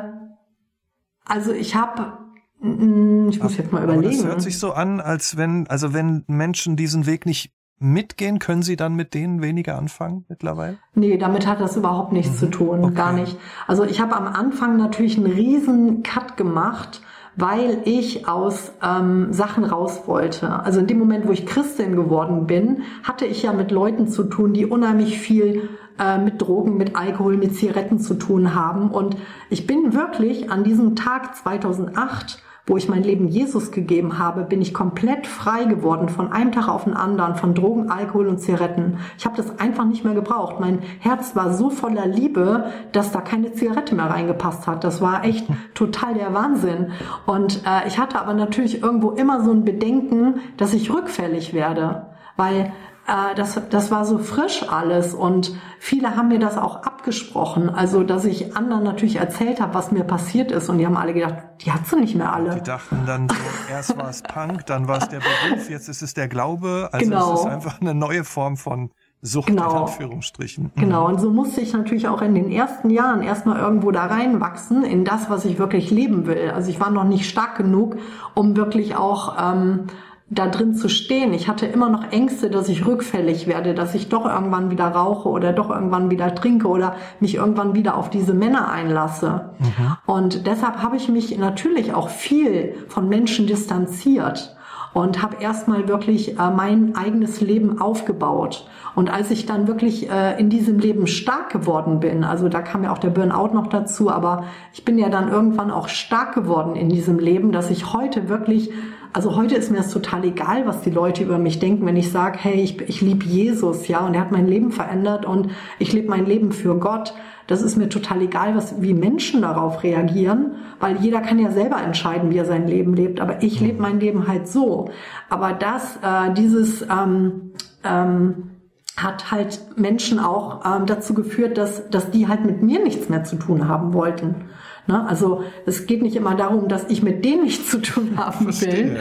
also ich habe mm, ich muss jetzt mal überlegen. Aber das hört sich so an, als wenn, also wenn Menschen diesen Weg nicht mitgehen, können Sie dann mit denen weniger anfangen mittlerweile? Nee, damit hat das überhaupt nichts mhm. zu tun, okay. gar nicht. Also ich habe am Anfang natürlich einen riesen Cut gemacht weil ich aus ähm, Sachen raus wollte. Also in dem Moment, wo ich Christin geworden bin, hatte ich ja mit Leuten zu tun, die unheimlich viel äh, mit Drogen, mit Alkohol, mit Zigaretten zu tun haben. Und ich bin wirklich an diesem Tag 2008 wo ich mein Leben Jesus gegeben habe, bin ich komplett frei geworden von einem Tag auf den anderen, von Drogen, Alkohol und Zigaretten. Ich habe das einfach nicht mehr gebraucht. Mein Herz war so voller Liebe, dass da keine Zigarette mehr reingepasst hat. Das war echt total der Wahnsinn. Und äh, ich hatte aber natürlich irgendwo immer so ein Bedenken, dass ich rückfällig werde. Weil äh, das, das war so frisch alles und viele haben mir das auch abgesprochen. Also, dass ich anderen natürlich erzählt habe, was mir passiert ist und die haben alle gedacht, die hat sie nicht mehr alle. Die dachten dann so, erst war es Punk, dann war es der Beruf, jetzt ist es der Glaube. Also genau. es ist einfach eine neue Form von Sucht genau. in Anführungsstrichen. Mhm. Genau, und so musste ich natürlich auch in den ersten Jahren erstmal irgendwo da reinwachsen in das, was ich wirklich leben will. Also ich war noch nicht stark genug, um wirklich auch ähm, da drin zu stehen. Ich hatte immer noch Ängste, dass ich rückfällig werde, dass ich doch irgendwann wieder rauche oder doch irgendwann wieder trinke oder mich irgendwann wieder auf diese Männer einlasse. Mhm. Und deshalb habe ich mich natürlich auch viel von Menschen distanziert und habe erstmal wirklich äh, mein eigenes Leben aufgebaut. Und als ich dann wirklich äh, in diesem Leben stark geworden bin, also da kam ja auch der Burnout noch dazu, aber ich bin ja dann irgendwann auch stark geworden in diesem Leben, dass ich heute wirklich also heute ist mir das total egal, was die Leute über mich denken, wenn ich sage, hey, ich, ich liebe Jesus, ja, und er hat mein Leben verändert und ich lebe mein Leben für Gott. Das ist mir total egal, was, wie Menschen darauf reagieren, weil jeder kann ja selber entscheiden, wie er sein Leben lebt. Aber ich lebe mein Leben halt so. Aber das, äh, dieses ähm, ähm, hat halt Menschen auch ähm, dazu geführt, dass, dass die halt mit mir nichts mehr zu tun haben wollten. Ne? Also es geht nicht immer darum, dass ich mit denen nichts zu tun haben will,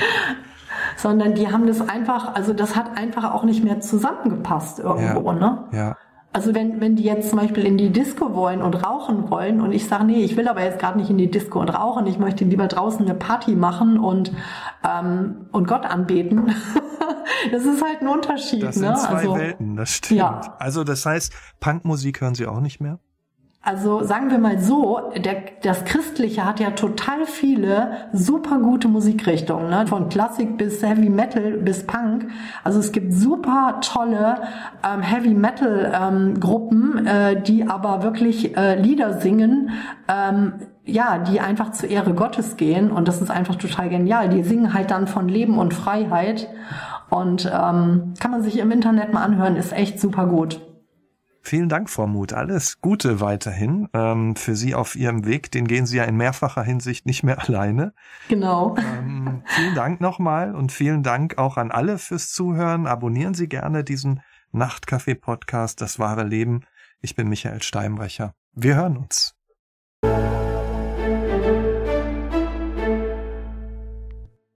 sondern die haben das einfach, also das hat einfach auch nicht mehr zusammengepasst irgendwo. Ja. Ne? Ja. Also wenn, wenn die jetzt zum Beispiel in die Disco wollen und rauchen wollen und ich sage, nee, ich will aber jetzt gerade nicht in die Disco und rauchen, ich möchte lieber draußen eine Party machen und, ähm, und Gott anbeten. das ist halt ein Unterschied. Das sind ne? zwei also, Welten, das stimmt. Ja. Also das heißt, Punkmusik hören Sie auch nicht mehr? Also sagen wir mal so, der, das Christliche hat ja total viele super gute Musikrichtungen, ne? von Klassik bis Heavy Metal bis Punk. Also es gibt super tolle ähm, Heavy Metal ähm, Gruppen, äh, die aber wirklich äh, Lieder singen, ähm, ja, die einfach zur Ehre Gottes gehen und das ist einfach total genial. Die singen halt dann von Leben und Freiheit und ähm, kann man sich im Internet mal anhören, ist echt super gut. Vielen Dank, Frau Muth. Alles Gute weiterhin ähm, für Sie auf Ihrem Weg. Den gehen Sie ja in mehrfacher Hinsicht nicht mehr alleine. Genau. Ähm, vielen Dank nochmal und vielen Dank auch an alle fürs Zuhören. Abonnieren Sie gerne diesen Nachtcafé-Podcast Das wahre Leben. Ich bin Michael Steinbrecher. Wir hören uns.